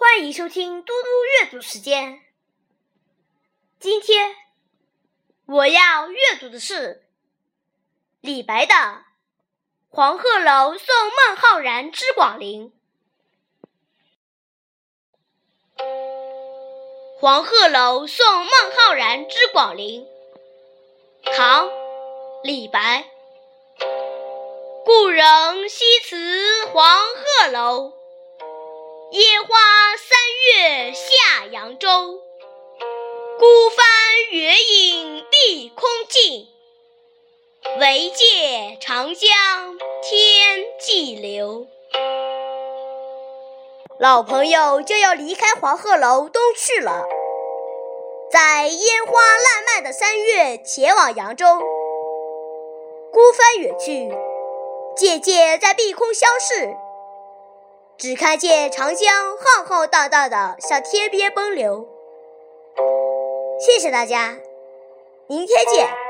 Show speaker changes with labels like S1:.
S1: 欢迎收听嘟嘟阅读时间。今天我要阅读的是李白的《黄鹤楼送孟浩然之广陵》。《黄鹤楼送孟浩然之广陵》，唐·李白。故人西辞黄鹤楼。烟花三月下扬州，孤帆远影碧空尽，唯见长江天际流。老朋友就要离开黄鹤楼东去了，在烟花烂漫的三月前往扬州，孤帆远去，渐渐在碧空消逝。只看见长江浩浩荡荡的向天边奔流。谢谢大家，明天见。